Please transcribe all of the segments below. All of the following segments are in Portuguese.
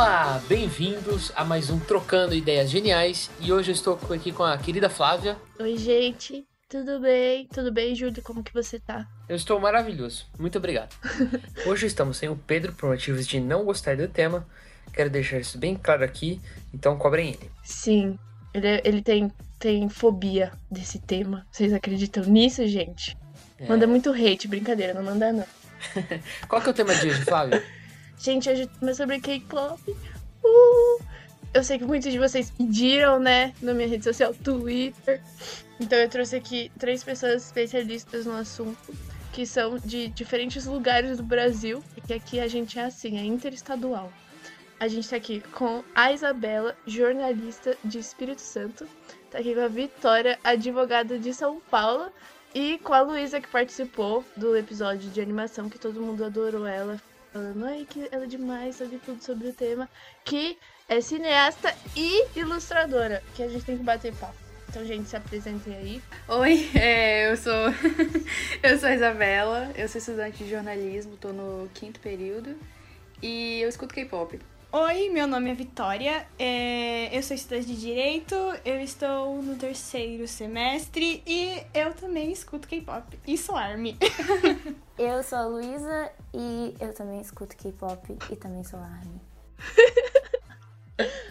Olá, bem-vindos a mais um Trocando Ideias Geniais. E hoje eu estou aqui com a querida Flávia. Oi, gente. Tudo bem? Tudo bem, Júlio? Como que você tá? Eu estou maravilhoso. Muito obrigado. Hoje estamos sem o Pedro por motivos de não gostar do tema. Quero deixar isso bem claro aqui, então cobrem ele. Sim, ele, ele tem, tem fobia desse tema. Vocês acreditam nisso, gente? É. Manda muito hate, brincadeira, não manda não. Qual que é o tema de hoje, Flávio? Gente, hoje é sobre K-pop. Uh! Eu sei que muitos de vocês pediram, né, na minha rede social, Twitter. Então eu trouxe aqui três pessoas especialistas no assunto, que são de diferentes lugares do Brasil, porque aqui a gente é assim, é interestadual. A gente tá aqui com a Isabela, jornalista de Espírito Santo. Tá aqui com a Vitória, advogada de São Paulo. E com a Luísa, que participou do episódio de animação, que todo mundo adorou ela. Falando, ai, que ela é demais, sabe tudo sobre o tema. Que é cineasta e ilustradora, que a gente tem que bater papo. Então, gente, se apresentem aí. Oi, é, eu sou eu sou a Isabela, eu sou estudante de jornalismo, tô no quinto período e eu escuto K-pop. Oi, meu nome é Vitória, é, eu sou estudante de Direito, eu estou no terceiro semestre e eu também escuto K-pop e sou ARMY. Eu sou a Luísa e eu também escuto K-pop e também sou ARMY.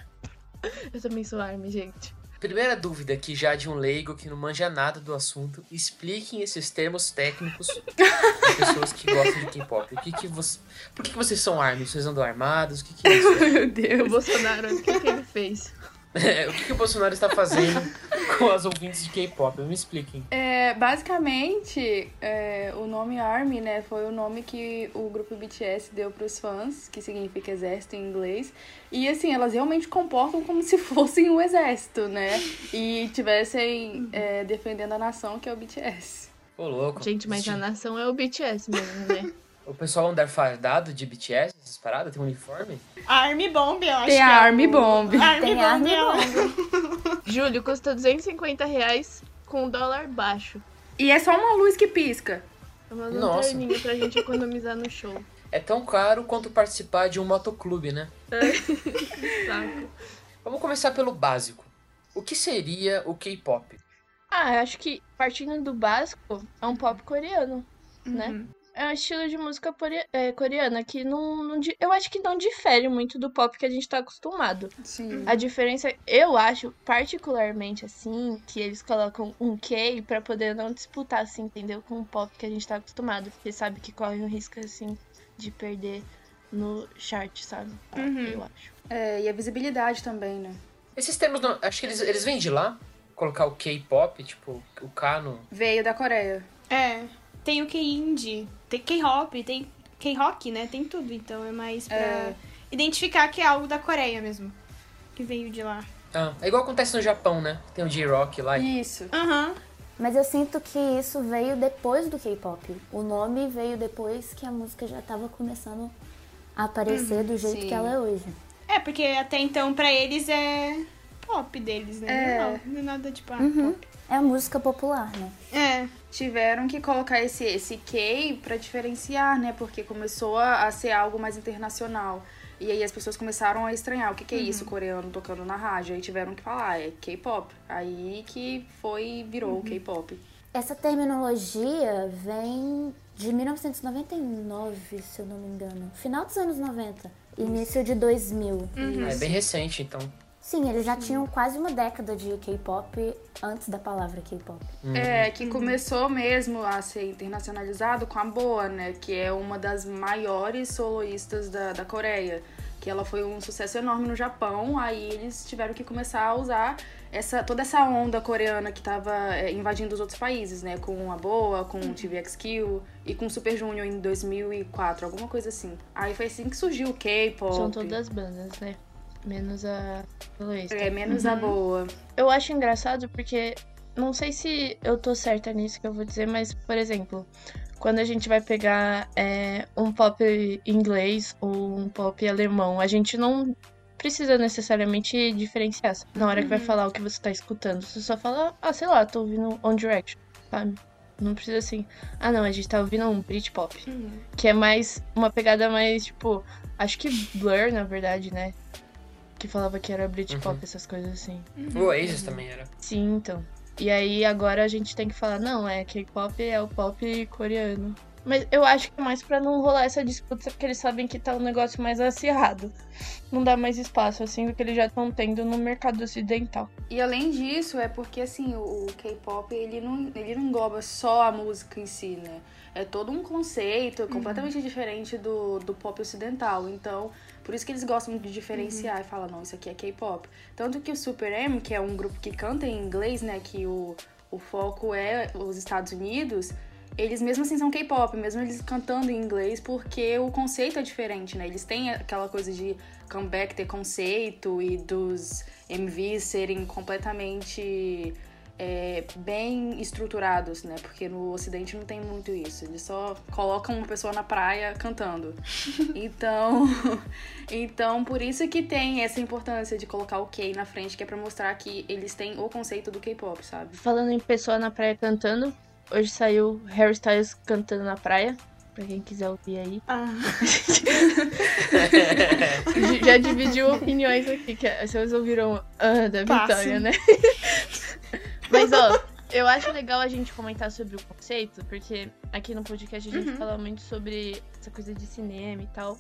Eu também sou Army, gente. Primeira dúvida aqui já de um leigo que não manja nada do assunto. Expliquem esses termos técnicos para pessoas que gostam de K-pop. O que que você... Por que, que vocês são army? Vocês andam armados? O que, que é isso? Meu O Deus. Bolsonaro, o que, que ele fez? o que, que o Bolsonaro está fazendo com as ouvintes de K-pop? Me expliquem. É, basicamente, é, o nome ARMY, né, foi o nome que o grupo BTS deu pros fãs, que significa exército em inglês. E assim, elas realmente comportam como se fossem um exército, né? E tivessem é, defendendo a nação, que é o BTS. Ô, louco. Gente, mas a nação é o BTS mesmo, né? O pessoal anda fardado de BTS, essas paradas? Tem um uniforme? ARMY Bomb, eu acho Tem é ARMY o- Bomb. ARMY Tem Bomb, ARMY é o- Júlio, custa 250 reais com dólar baixo. E é só uma luz que pisca. Eu mando um Nossa. pra gente economizar no show. É tão caro quanto participar de um motoclube, né? Saco. Vamos começar pelo básico. O que seria o K-pop? Ah, eu acho que partindo do básico, é um pop coreano, né? É um estilo de música é, coreana que não, não Eu acho que não difere muito do pop que a gente tá acostumado. Sim. A diferença, eu acho, particularmente assim, que eles colocam um K pra poder não disputar, assim, entendeu? Com o pop que a gente tá acostumado. Porque sabe que corre um risco, assim, de perder no chart, sabe? Uhum. Eu acho. É, e a visibilidade também, né? Esses termos, não- acho que eles, eles vêm de lá. Colocar o K-pop, tipo, o K no... Veio da Coreia. É, tem o K-Indie, tem K-Hop, tem K-Rock, né? Tem tudo, então é mais pra É. identificar que é algo da Coreia mesmo. Que veio de lá. Ah, é igual acontece no Japão, né? Tem o J-Rock lá. Isso. Aham. Mas eu sinto que isso veio depois do K-pop. O nome veio depois que a música já tava começando a aparecer do jeito sim. que ela é hoje. É, porque até então pra eles é pop deles, né? É. Normal. Não é nada tipo, ah, Uhum. pop. É a música popular, né? É. tiveram que colocar esse, esse K pra diferenciar, né? Porque começou a, a ser algo mais internacional. E aí as pessoas começaram a estranhar o que, que é isso, coreano tocando na rádio. Aí tiveram que falar, é K-pop. Aí que foi, virou o K-pop. Essa terminologia vem de 1999, se eu não me engano. Final dos anos 90, início de 2000. É bem recente, então. Sim, eles já tinham quase uma década de K-pop antes da palavra K-pop. É, que começou mesmo a ser internacionalizado com a Boa, né? Que é uma das maiores soloistas da, da Coreia. Que ela foi um sucesso enorme no Japão, aí eles tiveram que começar a usar essa, toda essa onda coreana que tava é, invadindo os outros países, né? Com a Boa, com o TVXQ e com o Super Junior em 2004, alguma coisa assim. Aí foi assim que surgiu o K-pop. São todas bandas, né? Menos a soloista. É, menos a Boa. Eu acho engraçado porque não sei se eu tô certa nisso que eu vou dizer, mas, por exemplo, quando a gente vai pegar é, um pop inglês ou um pop alemão, a gente não precisa necessariamente diferenciar. Na hora que vai falar o que você tá escutando, você só fala, ah, sei lá, tô ouvindo On Direction, sabe? Não precisa assim. Ah, não, a gente tá ouvindo um Britpop. Uhum. Que é mais. Uma pegada mais, tipo. Acho que Blur, na verdade, né? Que falava que era Britpop, Uhum. essas coisas assim. O Oasis também era. Sim, então. E aí agora a gente tem que falar, não, é K-pop é o pop coreano. Mas eu acho que é mais pra não rolar essa disputa, porque eles sabem que tá um negócio mais acirrado. Não dá mais espaço, assim, do que eles já estão tendo no mercado ocidental. E além disso, é porque assim, o, K-pop, ele não, ele não engloba só a música em si, né? É todo um conceito completamente diferente do, do pop ocidental. Então, por isso que eles gostam de diferenciar e falar, não, isso aqui é K-pop. Tanto que o Super M, que é um grupo que canta em inglês, né? Que o, o foco é os Estados Unidos, eles mesmo assim são K-pop, mesmo eles cantando em inglês, porque o conceito é diferente, né? Eles têm aquela coisa de comeback ter conceito e dos MVs serem completamente é, bem estruturados, né? Porque no Ocidente não tem muito isso. Eles só colocam uma pessoa na praia cantando. Então, então por isso que tem essa importância de colocar o K na frente, que é pra mostrar que eles têm o conceito do K-pop, sabe? Falando em pessoa na praia cantando, hoje saiu Harry Styles cantando na praia. Pra quem quiser ouvir aí. Ah, Já dividiu opiniões aqui, que vocês ouviram ah, da Passo. Vitória, né? Mas, ó, eu acho legal a gente comentar sobre o conceito, porque aqui no podcast a gente fala muito sobre essa coisa de cinema e tal.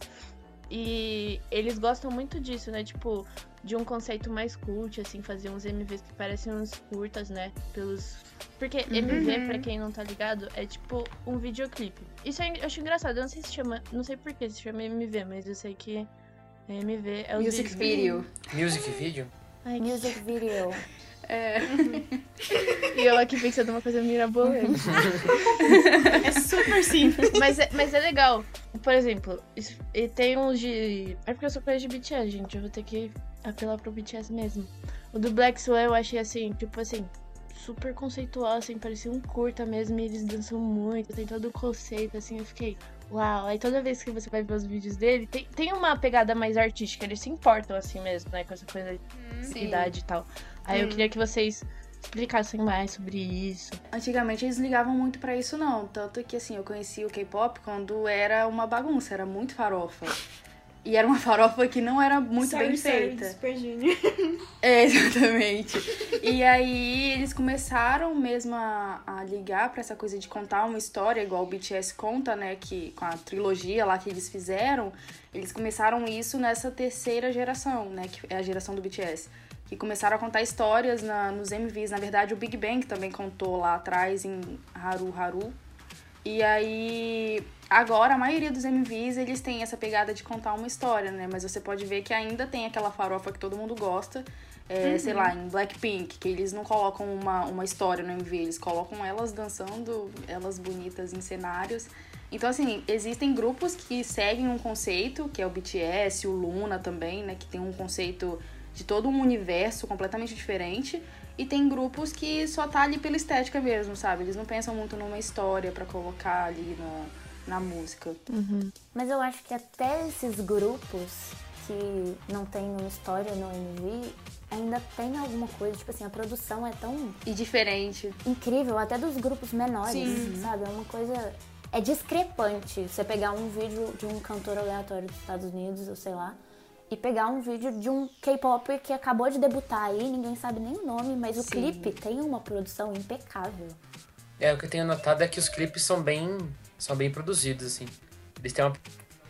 E eles gostam muito disso, né? Tipo, de um conceito mais cult, assim, fazer uns MVs que parecem uns curtas, né? Pelos. Porque MV, pra quem não tá ligado, é tipo um videoclipe. Isso é- eu acho engraçado, eu não sei se chama. Não sei por que se chama MV, mas eu sei que MV é o Music video. Music video? Ai, Music video. É. E eu aqui pensando uma coisa mirabolante. é super simples. mas, é, mas é legal. Por exemplo, isso- e tem uns de. É porque eu sou coisa de BTS, gente. Eu vou ter que apelar pro BTS mesmo. O do Black Swan eu achei assim, tipo assim, super conceitual, assim, parecia um curta mesmo. E eles dançam muito, tem todo o conceito, assim. Eu fiquei. Uau, aí toda vez que você vai ver os vídeos dele, tem, tem uma pegada mais artística, eles se importam assim mesmo, né? Com essa coisa de Sim. idade e tal. Aí eu queria que vocês explicassem mais sobre isso. Antigamente eles ligavam muito pra isso não, tanto que assim, eu conheci o K-pop quando era uma bagunça, era muito farofa. E era uma farofa que não era muito Sorry, bem sorry, feita. Super Junior. É, exatamente. E aí eles começaram mesmo a, a ligar pra essa coisa de contar uma história, igual o BTS conta, né? Que com a trilogia lá que eles fizeram, eles começaram isso nessa terceira geração, né? Que é a geração do BTS. Que começaram a contar histórias na, nos MVs. Na verdade, o Big Bang também contou lá atrás em Haru Haru. E aí, agora a maioria dos MVs, eles têm essa pegada de contar uma história, né? Mas você pode ver que ainda tem aquela farofa que todo mundo gosta. É, Sei lá, em Blackpink, que eles não colocam uma, uma história no MV, eles colocam elas dançando, elas bonitas em cenários. Então, assim, existem grupos que seguem um conceito, que é o BTS, o Luna também, né? Que tem um conceito de todo um universo completamente diferente. E tem grupos que só tá ali pela estética mesmo, sabe? Eles não pensam muito numa história pra colocar ali na, na música. Mas eu acho que até esses grupos que não tem uma história no MV ainda tem alguma coisa. Tipo assim, a produção é tão E diferente. incrível, até dos grupos menores, Sim. sabe? É uma coisa. É discrepante você pegar um vídeo de um cantor aleatório dos Estados Unidos, ou sei lá, e pegar um vídeo de um K-pop que acabou de debutar aí, ninguém sabe nem o nome, mas o Sim. clipe tem uma produção impecável. É, o que eu tenho notado é que os clipes são bem, são bem produzidos, assim. Eles têm uma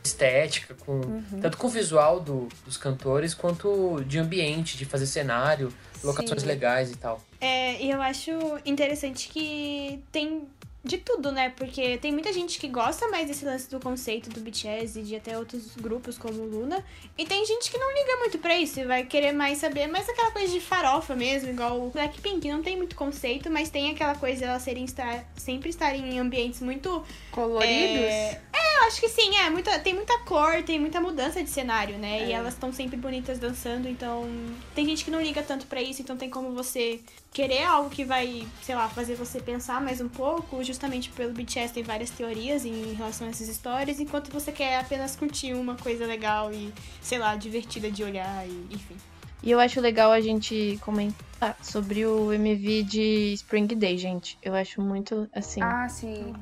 estética, com, tanto com o visual do- dos cantores, quanto de ambiente, de fazer cenário, locações Sim. legais e tal. É, e eu acho interessante que tem de tudo, né? Porque tem muita gente que gosta mais desse lance do conceito do BTS e de até outros grupos como o Luna. E tem gente que não liga muito pra isso e vai querer mais saber mais aquela coisa de farofa mesmo, igual o Blackpink. Não tem muito conceito, mas tem aquela coisa de elas serem estar, sempre estarem em ambientes muito Coloridos? É, acho que sim, é. Muita, tem muita cor, tem muita mudança de cenário, né? E É. elas estão sempre bonitas dançando, então. Tem gente que não liga tanto pra isso, então tem como você querer algo que vai, sei lá, fazer você pensar mais um pouco. Justamente pelo BTS tem várias teorias em relação a essas histórias, enquanto você quer apenas curtir uma coisa legal e, sei lá, divertida de olhar, e, enfim. E eu acho legal a gente comentar sobre o MV de Spring Day, gente. Eu acho muito, assim, Ah, sim.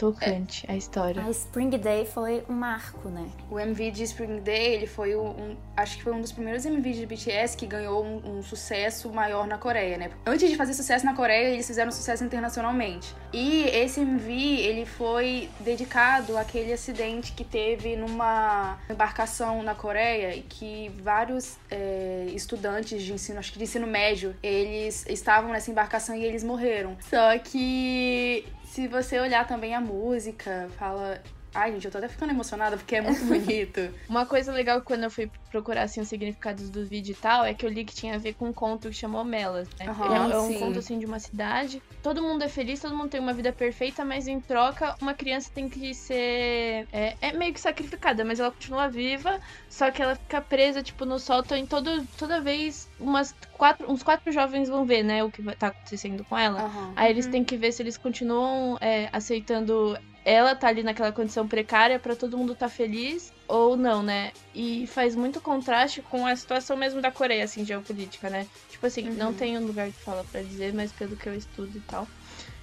Tocante a história. A Spring Day foi um marco, né? O MV de Spring Day, ele foi um, um- acho que foi um dos primeiros MVs de BTS que ganhou um, um sucesso maior na Coreia, né? Antes de fazer sucesso na Coreia, eles fizeram sucesso internacionalmente. E esse MV, ele foi dedicado àquele acidente que teve numa embarcação na Coreia e que vários é, estudantes de ensino, acho que de ensino médio, eles estavam nessa embarcação e eles morreram. Só que se você olhar também a música, fala Ai, gente, eu tô até ficando emocionada porque é muito bonito. Uma coisa legal quando eu fui procurar assim, os significados do vídeo e tal é que eu li que tinha a ver com um conto que chamou Melas. Né? Aham, é, é um sim. conto assim de uma cidade. Todo mundo é feliz, todo mundo tem uma vida perfeita, mas em troca uma criança tem que ser. É, é meio que sacrificada, mas ela continua viva, só que ela fica presa, tipo, no sótão em todo, toda vez umas quatro, uns quatro jovens vão ver, né, o que tá acontecendo com ela. Aham. Aí eles têm que ver se eles continuam é, aceitando ela tá ali naquela condição precária pra todo mundo tá feliz ou não, né? E faz muito contraste com a situação mesmo da Coreia, assim, geopolítica, né? Tipo assim, não Uhum. tem um lugar de fala pra dizer, mas pelo que eu estudo e tal.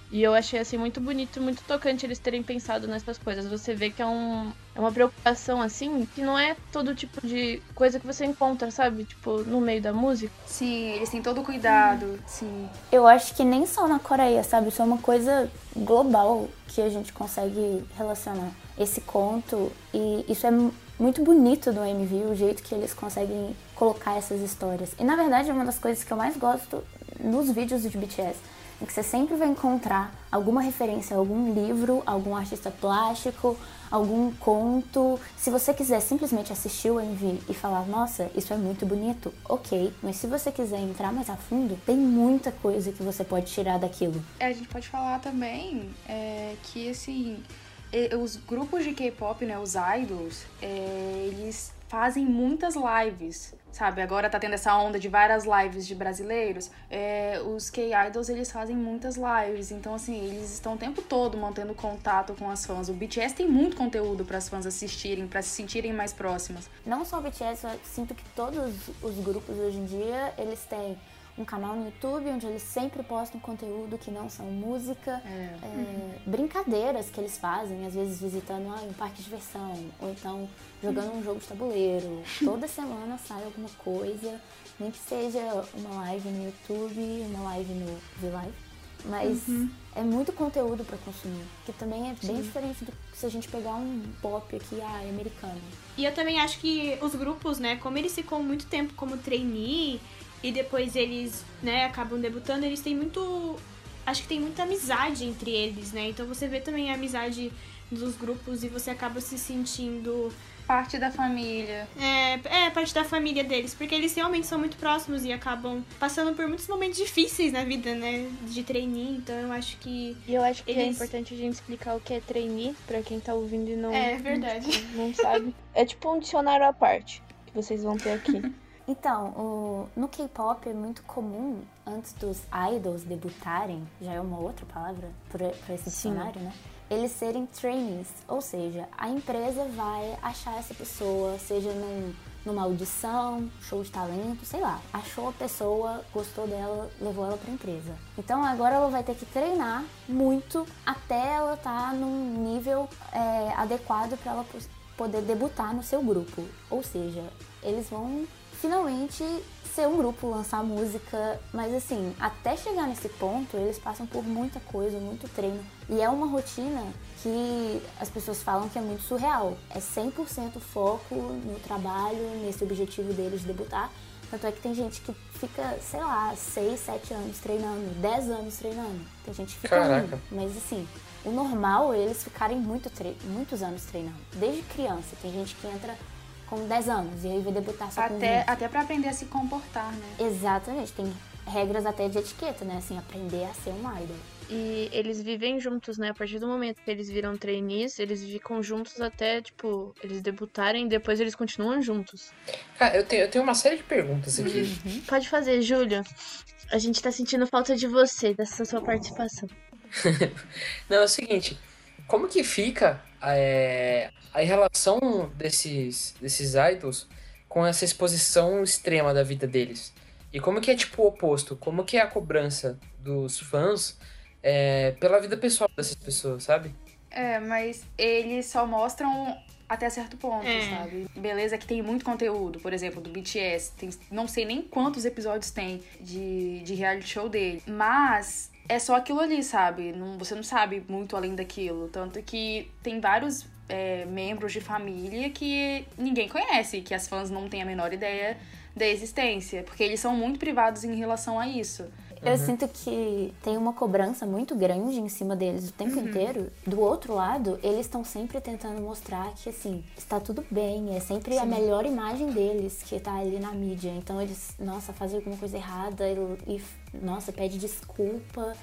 E eu achei, assim, muito bonito, muito tocante eles terem pensado nessas coisas. Você vê que é, um, é uma preocupação, assim, que não é todo tipo de coisa que você encontra, sabe? Tipo, no meio da música. Sim, eles têm todo o cuidado. Sim. Eu acho que nem só na Coreia, sabe? Isso é uma coisa global que a gente consegue relacionar. Esse conto, e isso é mu- muito bonito do MV, o jeito que eles conseguem colocar essas histórias. E na verdade é uma das coisas que eu mais gosto nos vídeos de BTS. É que você sempre vai encontrar alguma referência a algum livro, algum artista plástico, algum conto. Se você quiser simplesmente assistir o MV e falar, nossa, isso é muito bonito, ok. Mas se você quiser entrar mais a fundo, tem muita coisa que você pode tirar daquilo. É, a gente pode falar também é, que, assim, os grupos de K-pop, né, os idols, é, eles fazem muitas lives, sabe? Agora tá tendo essa onda de várias lives de brasileiros. É, os K-idols, eles fazem muitas lives. Então, assim, eles estão o tempo todo mantendo contato com as fãs. O BTS tem muito conteúdo para as fãs assistirem, para se sentirem mais próximas. Não só o BTS, eu sinto que todos os grupos hoje em dia, eles têm um canal no YouTube onde eles sempre postam conteúdo que não são música, é, brincadeiras que eles fazem, às vezes visitando ah, um parque de diversão, ou então jogando um jogo de tabuleiro. Toda semana sai alguma coisa, nem que seja uma live no YouTube, uma live no V-Live. Mas é muito conteúdo para consumir, que também é bem diferente do se a gente pegar um pop aqui, ah, americano. E eu também acho que os grupos, né, como eles ficam muito tempo como trainee e depois eles, né, acabam debutando, eles têm muito. Acho que tem muita amizade entre eles, né? Então você vê também a amizade dos grupos e você acaba se sentindo Parte da família. é, é parte da família deles, porque eles realmente são muito próximos e acabam passando por muitos momentos difíceis na vida, né? De trainee, então eu acho que. E eu acho que é Eles- importante a gente explicar o que é trainee, pra quem tá ouvindo e não, É verdade. não sabe. É tipo um dicionário à parte que vocês vão ter aqui. Então, o- no K-pop é muito comum, antes dos idols debutarem, já é uma outra palavra para esse dicionário, né? Eles serem trainees, ou seja, a empresa vai achar essa pessoa, seja num- numa audição, show de talento, sei lá. Achou a pessoa, gostou dela, levou ela para empresa. Então agora ela vai ter que treinar muito até ela estar num nível é, adequado para ela poder debutar no seu grupo. Ou seja, eles vão finalmente ser um grupo, lançar música, mas assim, até chegar nesse ponto, eles passam por muita coisa, muito treino. E é uma rotina que as pessoas falam que é muito surreal. É 100% foco no trabalho, nesse objetivo deles de debutar. Tanto é que tem gente que fica, sei lá, 6, 7 anos treinando, 10 anos treinando. Tem gente que fica Caraca. mas assim, o normal é eles ficarem muito tre- muitos anos treinando. Desde criança. Tem gente que entra com 10 anos e aí vai debutar só com Até, 20. até para aprender a se comportar, né? Exatamente, tem regras até de etiqueta, né? Assim, aprender a ser um idol. E eles vivem juntos, né? A partir do momento que eles viram trainees, eles ficam juntos até, tipo, eles debutarem e depois eles continuam juntos. Cara, eu tenho, eu tenho uma série de perguntas aqui. Pode fazer, Júlio. A gente tá sentindo falta de você, dessa sua participação. Não, é o seguinte, como que fica é, a relação desses, desses idols com essa exposição extrema da vida deles. E como que é tipo o oposto? Como que é a cobrança dos fãs é, pela vida pessoal dessas pessoas, sabe? É, mas eles só mostram até certo ponto, É. sabe? Beleza que tem muito conteúdo, por exemplo, do BTS. Tem, não sei nem quantos episódios tem de, de reality show dele. Mas é só aquilo ali, sabe? Não, você não sabe muito além daquilo. Tanto que tem vários é, membros de família que ninguém conhece, que as fãs não têm a menor ideia da existência. Porque eles são muito privados em relação a isso. Eu sinto que tem uma cobrança muito grande em cima deles o tempo inteiro. Do outro lado, eles estão sempre tentando mostrar que, assim, está tudo bem. É sempre a melhor imagem deles que tá ali na mídia. Então eles, nossa, fazem alguma coisa errada e, e, nossa, pede desculpa.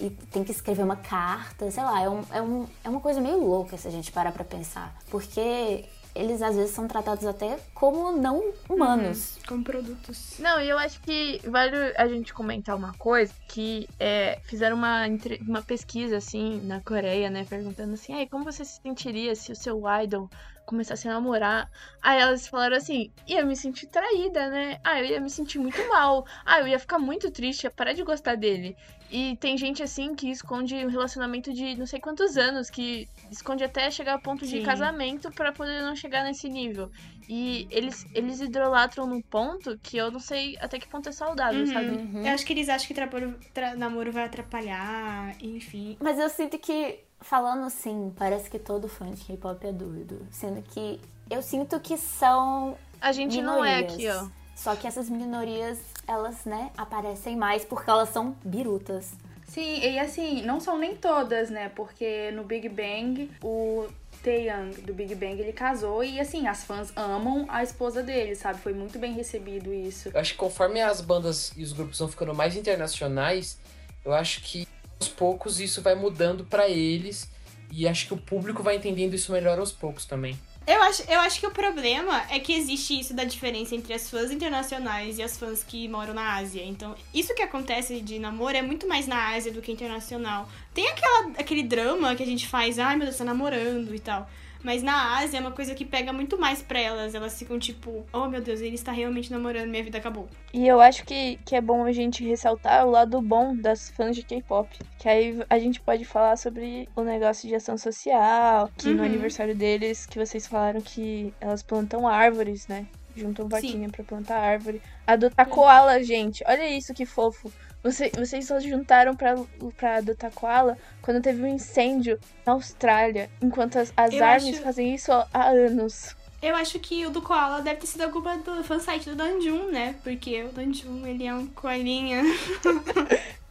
E tem que escrever uma carta, sei lá, é, um, é, um, é uma coisa meio louca se a gente parar pra pensar. Porque eles às vezes são tratados até como não humanos. Como produtos. Não, e eu acho que vale a gente comentar uma coisa, que é, fizeram uma, uma pesquisa, assim, na Coreia, né, perguntando assim, aí como você se sentiria se o seu idol começasse a namorar? Aí elas falaram assim, ia me sentir traída, né? Ah, eu ia me sentir muito mal. Ah, eu ia ficar muito triste, ia parar de gostar dele. E tem gente, assim, que esconde um relacionamento de não sei quantos anos, que esconde até chegar ao ponto de Sim. casamento pra poder não chegar nesse nível. E eles, eles idolatram num ponto que eu não sei até que ponto é saudável, Uhum. sabe? Eu acho que eles acham que trapor- tra- namoro vai atrapalhar, enfim. Mas eu sinto que, falando assim, parece que todo fã de K-pop é doido. Sendo que eu sinto que são A gente não é minorias. aqui, ó. Só que essas minorias, elas, né, aparecem mais porque elas são birutas. Sim, e assim, não são nem todas, né? Porque no Big Bang, o Taeyang do Big Bang, ele casou e assim, as fãs amam a esposa dele, sabe? Foi muito bem recebido isso. Eu acho que conforme as bandas e os grupos vão ficando mais internacionais, eu acho que aos poucos isso vai mudando pra eles e acho que o público vai entendendo isso melhor aos poucos também. Eu acho, eu acho que o problema é que existe isso da diferença entre as fãs internacionais e as fãs que moram na Ásia. Então, isso que acontece de namoro é muito mais na Ásia do que internacional. Tem aquela, aquele drama que a gente faz, ai meu Deus, tá namorando e tal. Mas na Ásia é uma coisa que pega muito mais pra elas. Elas ficam tipo, oh meu Deus, ele está realmente namorando, minha vida acabou. E eu acho que, que é bom a gente ressaltar o lado bom das fãs de K-pop. Que aí a gente pode falar sobre o negócio de ação social, que no Uhum. aniversário deles, que vocês falaram que elas plantam árvores, né? Juntam vaquinha pra plantar árvore. Adotar koala, gente. Olha isso que fofo. Você- vocês só juntaram pra, pra adotar koala quando teve um incêndio na Austrália. Enquanto as, as Eu árvores acho- fazem isso há anos. Eu acho que o do Koala deve ter sido a culpa do fansite do Danjun, né? Porque o Danjun, ele é um coelhinha.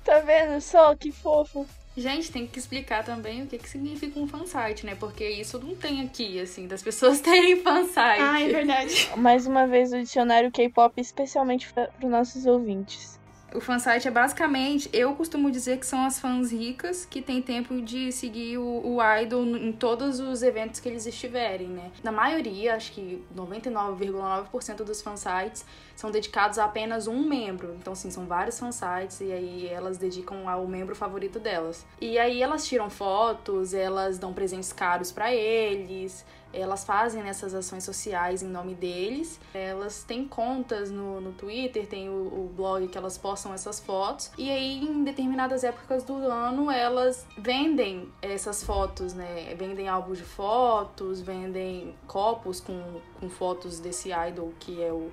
Tá vendo só que fofo? Gente, tem que explicar também o que, que significa um fansite, né? Porque isso não tem aqui, assim, das pessoas terem fansite. ah, é verdade. mais uma vez o dicionário K-pop especialmente para os nossos ouvintes. O fansite é basicamente, eu costumo dizer que são as fãs ricas que têm tempo de seguir o, o idol em todos os eventos que eles estiverem, né? Na maioria, acho que 99,9% dos fansites são dedicados a apenas um membro. Então, assim, são vários fansites e aí elas dedicam ao membro favorito delas. E aí elas tiram fotos, elas dão presentes caros pra eles, elas fazem essas ações sociais em nome deles. Elas têm contas no, no Twitter, tem o, o blog que elas postam essas fotos. E aí, em determinadas épocas do ano, elas vendem essas fotos, né? Vendem álbuns de fotos, vendem copos com, com fotos desse idol que é o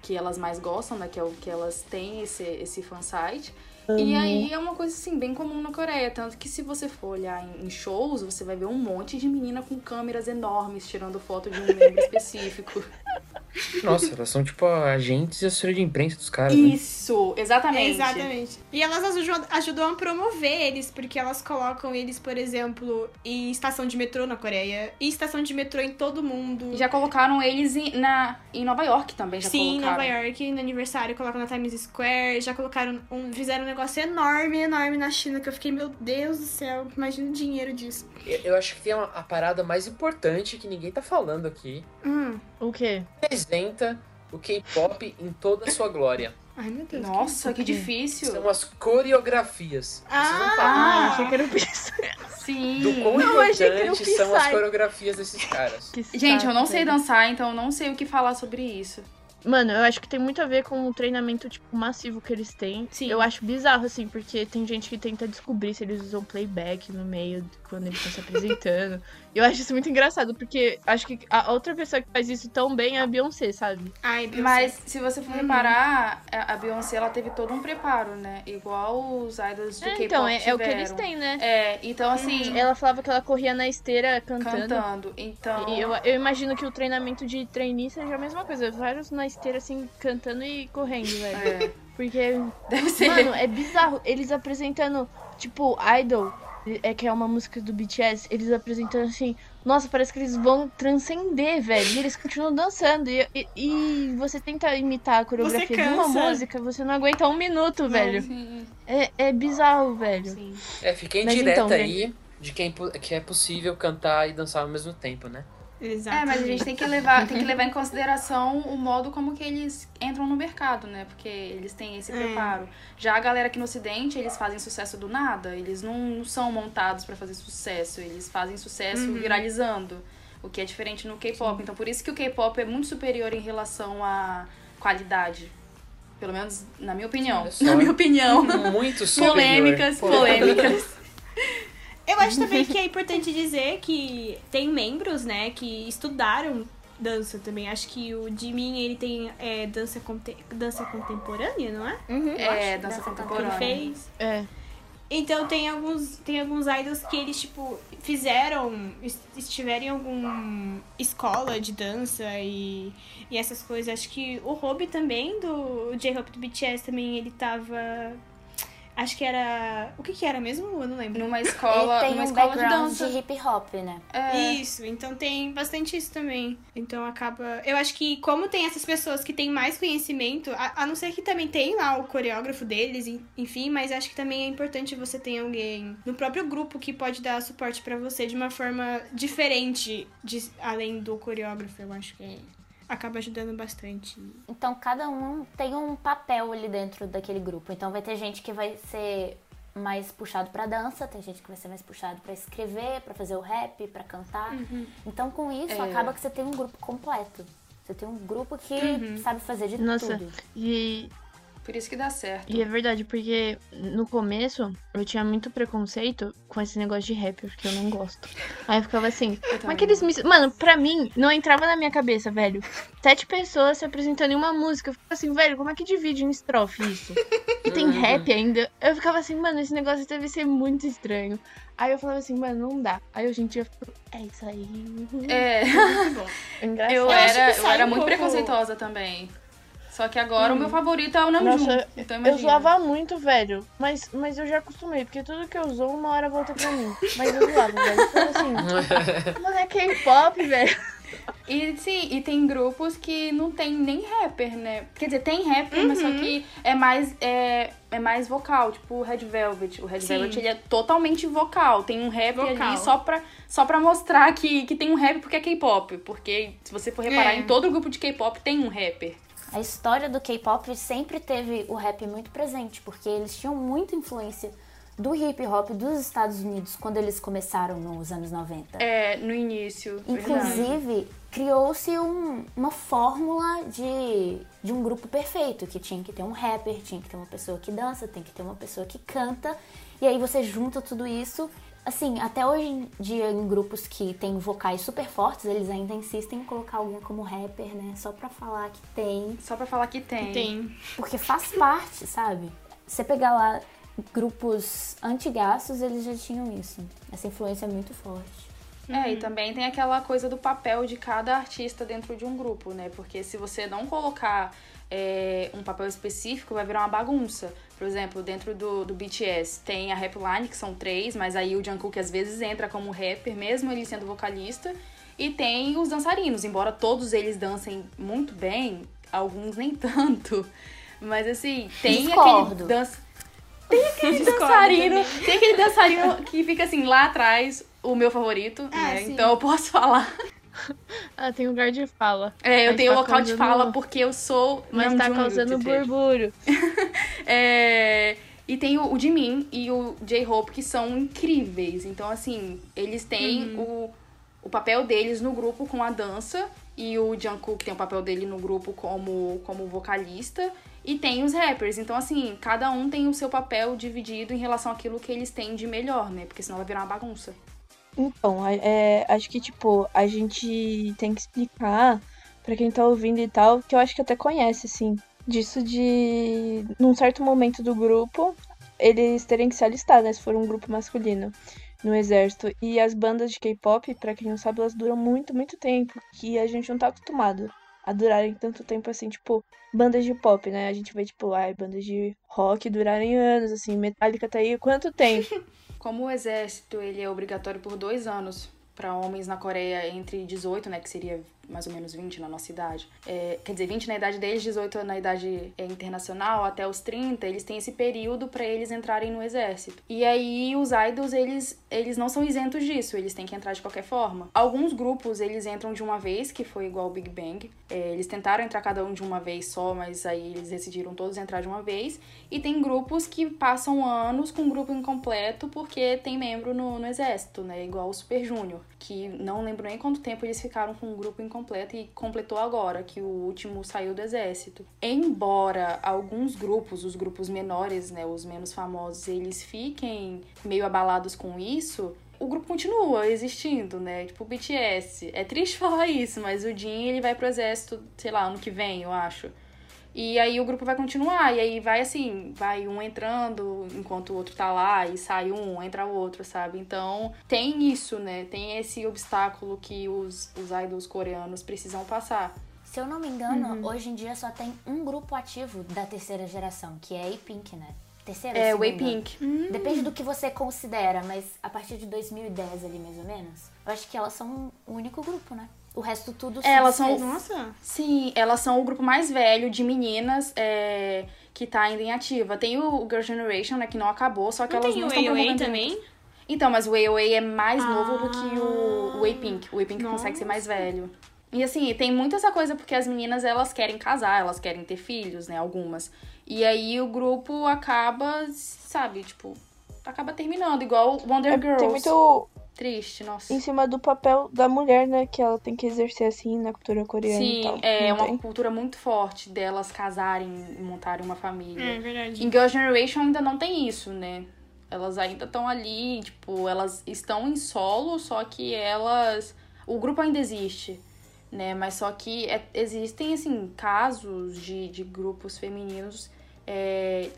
que elas mais gostam, né? Que é o que elas têm esse, esse fansite. E aí é uma coisa assim, bem comum na Coreia. Tanto que se você for olhar em, shows, você vai ver um monte de menina com câmeras enormes tirando foto de um membro específico. Nossa, elas são tipo agentes de assessoria de imprensa dos caras, né? Isso, exatamente. Exatamente. E elas ajudam, ajudam a promover eles, porque elas colocam eles, por exemplo, em estação de metrô na Coreia, e estação de metrô em todo mundo. Já colocaram eles em, na, em Nova York também, já Sim, em colocaram. Nova York, no aniversário, colocam na Times Square, já colocaram um. Fizeram um negócio enorme, enorme na China, que eu fiquei, meu Deus do céu, imagina o dinheiro disso. Eu, eu acho que tem uma, a parada mais importante que ninguém tá falando aqui. Hum. O quê? Representa o K-pop em toda a sua glória. Ai, meu Deus. Nossa, que quê? difícil. São as coreografias. Vocês não Ah, Ah, achei que era o. Sim. do quão Não, que importantes são as coreografias desses caras. Que Gente, eu não sei dançar, então eu não sei o que falar sobre isso. Mano, eu acho que tem muito a ver com o treinamento, tipo, massivo que eles têm. Sim. Eu acho bizarro, assim, porque tem gente que tenta descobrir se eles usam playback no meio quando eles estão se apresentando. Eu acho isso muito engraçado, porque acho que a outra pessoa que faz isso tão bem é a Beyoncé, sabe? Ai, Beyoncé. Mas se você for reparar, a a Beyoncé ela teve todo um preparo, né? Igual os idols de É, K-pop então, é, é o que eles têm, né? É, então assim, Ela falava que ela corria na esteira cantando. cantando. Então, E eu, eu imagino que o treinamento de trainee seja a mesma coisa. Vários na esteira, assim, cantando e correndo, velho. é, Porque deve ser. Mano, é bizarro. Eles apresentando, tipo, Idol, é que é uma música do BTS, eles apresentando assim, nossa, parece que eles vão transcender, velho. E eles continuam dançando. E, e- e você tenta imitar a coreografia de uma música, você não aguenta um minuto, velho. Sim. É, é bizarro, velho. Sim. É, fica Mas indireta então, aí de quem, po- que é possível cantar e dançar ao mesmo tempo, né? Exato. É, mas a gente tem que levar, tem que levar em consideração o modo como que eles entram no mercado, né? Porque eles têm esse É. preparo. Já a galera aqui no ocidente, eles fazem sucesso do nada, eles não, não são montados pra fazer sucesso, eles fazem sucesso Uhum. viralizando, o que é diferente no K-pop. Então por isso que o K-pop é muito superior em relação à qualidade. Pelo menos na minha opinião. Só. Na minha opinião. Muito superior. polêmicas, polêmicas. Eu acho também que é importante dizer que tem membros, né, que estudaram dança também. Acho que o Jimin, ele tem é, dança, conte- dança contemporânea, não é? Uhum, É, acho, dança Que ele contemporânea. fez. É. Então tem alguns, tem alguns idols que eles, tipo, fizeram, est- estiveram em alguma escola de dança e, e essas coisas. Acho que o Rob também, do J-Hope do BTS, também, ele tava... Acho que era... O que que era mesmo? Eu não lembro. Numa escola, Ele tem numa um escola de background dança. de, hip hop, né? É. Isso, então tem bastante isso também. Então acaba. Eu acho que, como tem essas pessoas que têm mais conhecimento, a, a não ser que também tem lá o coreógrafo deles, en- enfim, mas acho que também é importante você ter alguém no próprio grupo que pode dar suporte pra você de uma forma diferente, de, além do coreógrafo. Eu acho que é- acaba ajudando bastante. Então cada um tem um papel ali dentro daquele grupo. Então vai ter gente que vai ser mais puxado pra dança, tem gente que vai ser mais puxado pra escrever, pra fazer o rap, pra cantar. Então com isso É. acaba que você tem um grupo completo. Você tem um grupo que sabe fazer de Nossa. tudo. E, Por isso que dá certo. e é verdade, porque no começo eu tinha muito preconceito com esse negócio de rap, porque eu não gosto. Aí eu ficava assim, Eu Como é que eles me... Mano, pra mim, não entrava na minha cabeça, velho. Sete pessoas se apresentando em uma música. Eu ficava assim, velho, como é que divide em estrofe isso? E tem Uhum. rap ainda. Eu ficava assim, mano, esse negócio deve ser muito estranho. Aí eu falava assim, mano, não dá. Aí hoje em dia eu é isso aí. É. É engraçado. Eu, era, eu era um muito pouco- preconceituosa também. Só que agora o meu favorito é o Namjoon. Nossa, então Eu imagina. zoava muito, velho. Mas, mas eu já acostumei, porque tudo que eu zoo, uma hora volta pra mim. Mas eu zoava, velho. Eu falava assim, mano, é K-pop, velho. E sim, e tem grupos que não tem nem rapper, né? Quer dizer, tem rapper, mas Uhum. só que é mais, é, é mais vocal, tipo o Red Velvet. O Red Sim. Velvet ele é totalmente vocal. Tem um rap Vocal. ali só pra, só pra mostrar que, que tem um rap porque é K-pop. Porque se você for reparar, É. em todo grupo de K-pop tem um rapper. A história do K-pop sempre teve o rap muito presente, porque eles tinham muita influência do hip hop dos Estados Unidos quando eles começaram nos anos 90. É, no início. Inclusive, criou-se um- uma fórmula de, de um grupo perfeito, que tinha que ter um rapper, tinha que ter uma pessoa que dança, tem que ter uma pessoa que canta, e aí você junta tudo isso. Assim, até hoje em dia, em grupos que têm vocais super fortes, eles ainda insistem em colocar alguém como rapper, né? Só pra falar que tem. Só pra falar que tem. Tem. Porque faz parte, sabe? Você pegar lá grupos antigaços, eles já tinham isso. Essa influência é muito forte. É, e também tem aquela coisa do papel de cada artista dentro de um grupo, né? Porque se você não colocar é, um papel específico, vai virar uma bagunça. Por exemplo, dentro do, do BTS tem a rap line, que são três, mas aí o Jungkook às vezes entra como rapper, mesmo ele sendo vocalista. E tem os dançarinos, embora todos eles dancem muito bem, alguns nem tanto. Mas assim, tem Discordo. aquele dança. Tem aquele Discordo dançarino. também. Tem aquele dançarino que fica assim lá atrás, o meu favorito, Ah, né? sim. Então eu posso falar. Ela tem lugar de fala. É, eu Mas tenho tá local de causando- fala porque eu sou. Mas Namjoon tá do causando burbúrio. É, e tem o, o Jimin e o J-Hope que são incríveis. Então, assim, eles têm o, o papel deles no grupo com a dança. E o Jungkook tem o papel dele no grupo como, como vocalista. E tem os rappers. Então, assim, cada um tem o seu papel dividido em relação àquilo que eles têm de melhor, né? Porque senão vai virar uma bagunça. Então, é, acho que, tipo, a gente tem que explicar pra quem tá ouvindo e tal, que eu acho que até conhece, assim, disso de, num certo momento do grupo, eles terem que se alistar, né, se for um grupo masculino no exército. E as bandas de K-pop, pra quem não sabe, elas duram muito, muito tempo, que a gente não tá acostumado a durarem tanto tempo assim, tipo, bandas de pop, né? A gente vê, tipo, ai, bandas de rock durarem anos, assim, Metallica tá aí quanto tempo? Como o exército ele é obrigatório por dois anos para homens na Coreia entre 18, né, que seria mais ou menos 20 na nossa idade. É, quer dizer, 20 na idade deles, 18 na idade é, internacional, até os 30, eles têm esse período para eles entrarem no exército. E aí os idols, eles, eles não são isentos disso, eles têm que entrar de qualquer forma. Alguns grupos, eles entram de uma vez, que foi igual o Big Bang. É, eles tentaram entrar cada um de uma vez só, mas aí eles decidiram todos entrar de uma vez. E tem grupos que passam anos com um grupo incompleto porque tem membro no, no exército, né? Igual o Super Junior, que não lembro nem quanto tempo eles ficaram com um grupo incompleto e completou agora, que o último saiu do exército. Embora alguns grupos, os grupos menores, né, os menos famosos, eles fiquem meio abalados com isso, o grupo continua existindo, né? Tipo o BTS. É triste falar isso, mas o Jin ele vai pro exército, sei lá, ano que vem, eu acho. E aí o grupo vai continuar, e aí vai assim, vai um entrando enquanto o outro tá lá, e sai um, entra o outro, sabe? Então tem isso, né? Tem esse obstáculo que os, os idols coreanos precisam passar. Se eu não me engano, hoje em dia só tem um grupo ativo da terceira geração, que é a A-Pink, né? Terceira É, segunda? A-Pink. Depende do que você considera, mas a partir de 2010 ali, mais ou menos, eu acho que elas são o único grupo, né? O resto tudo Elas são-. Nossa. Sim, elas são o grupo mais velho de meninas é, que tá ainda em ativa. Tem o Girl Generation, né, que não acabou, só que Não elas tem não o estão promovendo também? muito. Então, mas o AOA é mais Ah. novo do que o, o A-Pink. O A-Pink consegue ser mais velho. E assim, tem muito essa coisa porque as meninas, elas querem casar, elas querem ter filhos, né, algumas. E aí o grupo acaba, sabe, tipo, acaba terminando, igual Wonder É, Girls. tem muito Triste, nossa. em cima do papel da mulher, né? Que ela tem que exercer assim na cultura coreana e Sim, tal. é Não uma tem? cultura muito forte delas casarem e montarem uma família. É verdade. Em Girl Generation ainda não tem isso, né? Elas ainda estão ali, tipo, elas estão em solo, só que elas. O grupo ainda existe, né? Mas só que é- existem, assim, casos de, de grupos femininos é,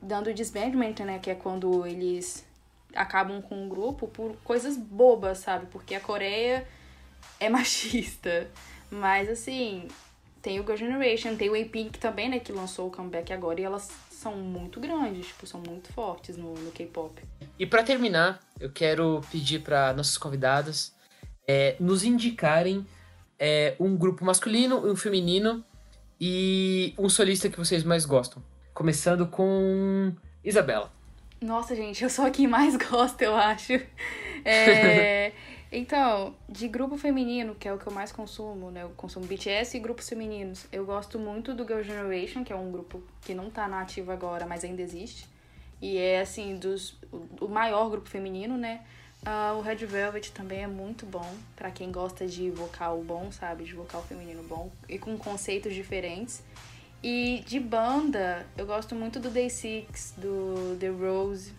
dando disbandment, né? Que é quando eles acabam com um grupo por coisas bobas, sabe? Porque a Coreia é machista. Mas, assim, tem o Girl Generation, tem o A-Pink também, né? Que lançou o comeback agora. E elas são muito grandes, tipo, são muito fortes no, no K-pop. E pra terminar, eu quero pedir para nossos convidados é, nos indicarem é, um grupo masculino, um feminino e um solista que vocês mais gostam. Começando com Isabela. Nossa, gente, eu sou a que mais gosto, eu acho. É, então, de grupo feminino, que é o que eu mais consumo, né? Eu consumo BTS e grupos femininos. Eu gosto muito do Girl Generation, que é um grupo que não tá na ativa agora, mas ainda existe. E é, assim, dos, o, maior grupo feminino, né? Ah, o Red Velvet também é muito bom, pra quem gosta de vocal bom, sabe? De vocal feminino bom e com conceitos diferentes. E de banda, eu gosto muito do Day Six, do The Rose,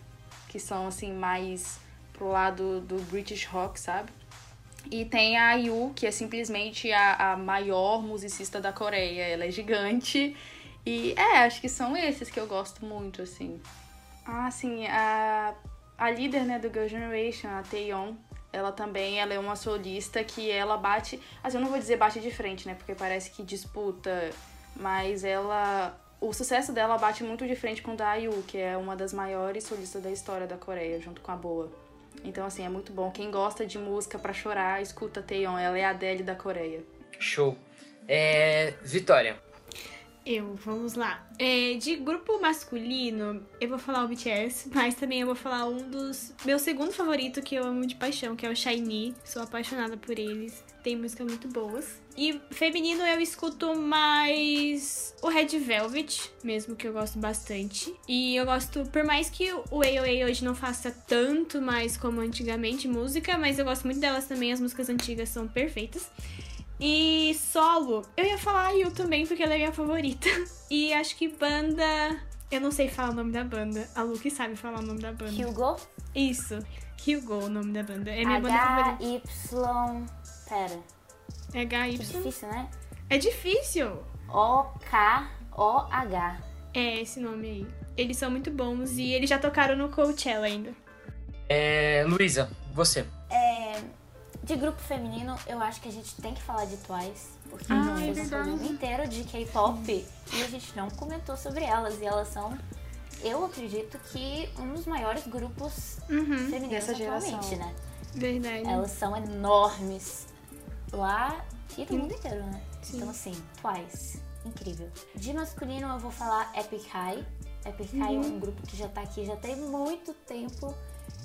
que são assim mais pro lado do British rock, sabe? E tem a IU, que é simplesmente a, a maior musicista da Coreia. Ela é gigante. E é, acho que são esses que eu gosto muito, assim. Ah, sim, a, a líder, né, do Girl Generation, a Taeyeon, ela também, ela é uma solista que ela bate... Assim, eu não vou dizer bate de frente, né, porque parece que disputa, mas ela... O sucesso dela bate muito de frente com o da IU, que é uma das maiores solistas da história da Coreia, junto com a Boa. Então, assim, é muito bom. Quem gosta de música pra chorar, escuta a Taeyeon, ela é a Adele da Coreia. Show. É, Vitória. Eu, vamos lá. É, de grupo masculino, eu vou falar o BTS, mas também eu vou falar um dos. Meu segundo favorito que eu amo de paixão, que é o Shiny. Sou apaixonada por eles. tem músicas muito boas. E feminino eu escuto mais o Red Velvet, mesmo que eu gosto bastante. E eu gosto, por mais que o AOA hoje não faça tanto mais como antigamente música, mas eu gosto muito delas também, as músicas antigas são perfeitas. E solo, eu ia falar a Yu também, porque ela é minha favorita. E acho que banda. Eu não sei falar o nome da banda. A Lu que sabe falar o nome da banda. Hugo? Isso. Hugo, o nome da banda. É minha banda favorita. H-Y. Pera. É HY. difícil, né? É difícil. O-K-O-H. É esse nome aí. Eles são muito bons e eles já tocaram no Coachella ainda. É, Luísa, você. É, de grupo feminino, eu acho que a gente tem que falar de Twice. Porque Ah, a gente é fez um programa inteiro de K-pop e a gente não comentou sobre elas. E elas são, eu acredito que, um dos maiores grupos Uhum. femininos Dessa geração. atualmente, né? Verdade. Elas são enormes lá e no mundo inteiro, né? Sim. Então, assim, Twice. Incrível. De masculino, eu vou falar Epic High. Epic High é um grupo que já tá aqui já tem muito tempo.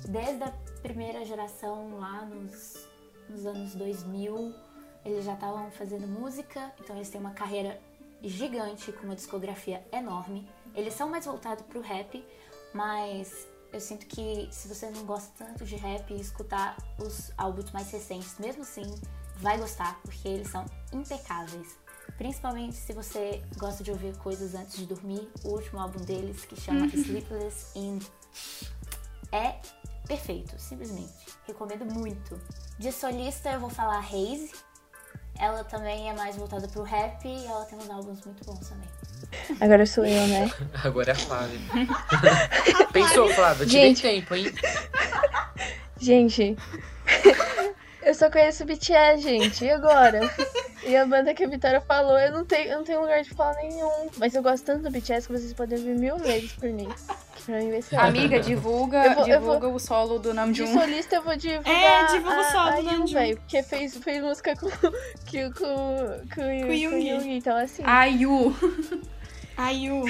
Desde a primeira geração lá nos, nos anos 2000, eles já estavam fazendo música. Então, eles têm uma carreira gigante, com uma discografia enorme. Eles são mais voltados pro rap, mas eu sinto que se você não gosta tanto de rap e escutar os álbuns mais recentes, mesmo assim, vai gostar, porque eles são impecáveis. Principalmente se você gosta de ouvir coisas antes de dormir, o último álbum deles, que chama Sleepless in é perfeito, simplesmente. Recomendo muito. De solista eu vou falar Haze. Ela também é mais voltada pro rap e ela tem uns álbuns muito bons também. Agora sou eu, né? Agora é a Flávia. Pensou, Flávia? Tirei Gente. tempo, hein? Gente, só conheço o BTS, gente. E agora? E a banda que a Vitória falou, eu não tenho, eu não tenho lugar de falar nenhum. Mas eu gosto tanto do BTS que vocês podem ouvir mil vezes por mim. Pra mim vai ser ótimo. Amiga, divulga, Eu vou- eu divulga o solo do De Namjoon. solista eu vou divulgar É, divulga o solo a do Namjoon. Porque fez, fez música com, que, com, com, com, o Yoongi. Então assim... Ayu. Yu.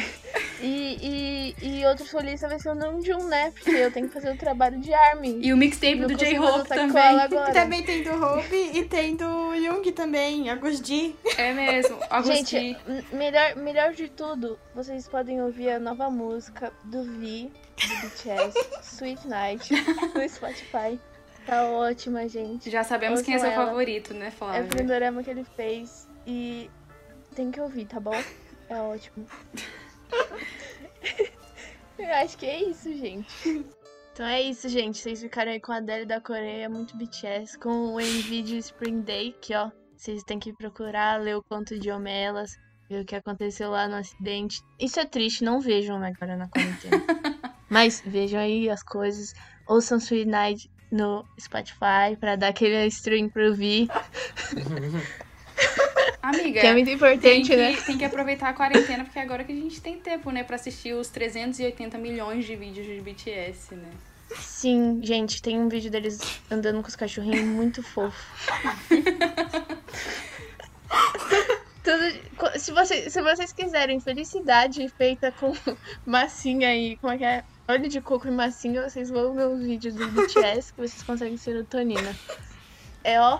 E, e, e outro solista vai ser o Namjoon, né? Porque eu tenho que fazer o trabalho de ARMY. E o mixtape do J-Hope também. ela agora. Também tem do Hope e tem do Jung também, a Gusdi. É mesmo. Agosti. Gente, melhor, melhor de tudo, vocês podem ouvir a nova música do Vi, do BTS, Sweet Night, no Spotify. Tá ótima, gente. Já sabemos quem é Ouçam seu ela. favorito, né, É o Flávia? primeiro que ele fez e tem que ouvir, tá bom? É ótimo. Eu acho que é isso, gente. Então é isso, gente. Vocês ficaram aí com a Adele da Coreia, muito BTS, com o NVIDIA Spring Day, que ó, vocês têm que procurar, ler o conto de Homelas, ver o que aconteceu lá no acidente. Isso é triste, não vejam agora na quarentena. Mas vejam aí as coisas. Ouçam Sweet Night no Spotify pra dar aquele stream pro Vi, Amiga, que é muito tem importante, que, né? tem que aproveitar a quarentena, porque agora que a gente tem tempo, né, pra assistir os 380 milhões de vídeos de BTS, né? Sim, gente, tem um vídeo deles andando com os cachorrinhos muito fofo. Tudo, se, vocês, se vocês quiserem felicidade feita com massinha e como é que é? Óleo de coco e massinha, vocês vão ver os vídeos do BTS que vocês conseguem serotonina. É ó,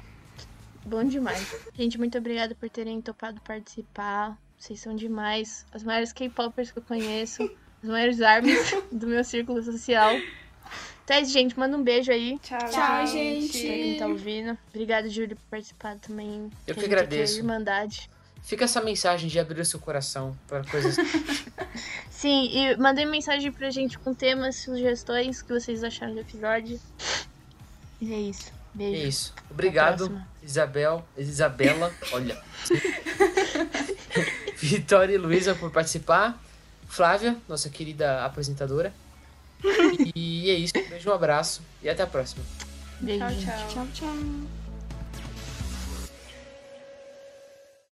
bom demais. Gente, muito obrigada por terem topado participar. Vocês são demais. As maiores K-popers que eu conheço. As maiores armas do meu círculo social. Então é isso, gente. Manda um beijo aí Tchau, Tchau, gente. pra quem tá ouvindo. Obrigada, Júlia, por participar também. Eu que agradeço. Irmandade. Fica essa mensagem de abrir o seu coração para coisas. Sim, e mandem mensagem pra gente com temas, sugestões que vocês acharam do episódio. E é isso. É Beijo. isso. Obrigado. Isabel, Isabela, olha. Vitória e Luísa por participar. Flávia, nossa querida apresentadora. E é isso. Um beijo, um abraço e até a próxima. Beijo. Tchau, tchau. Tchau, tchau.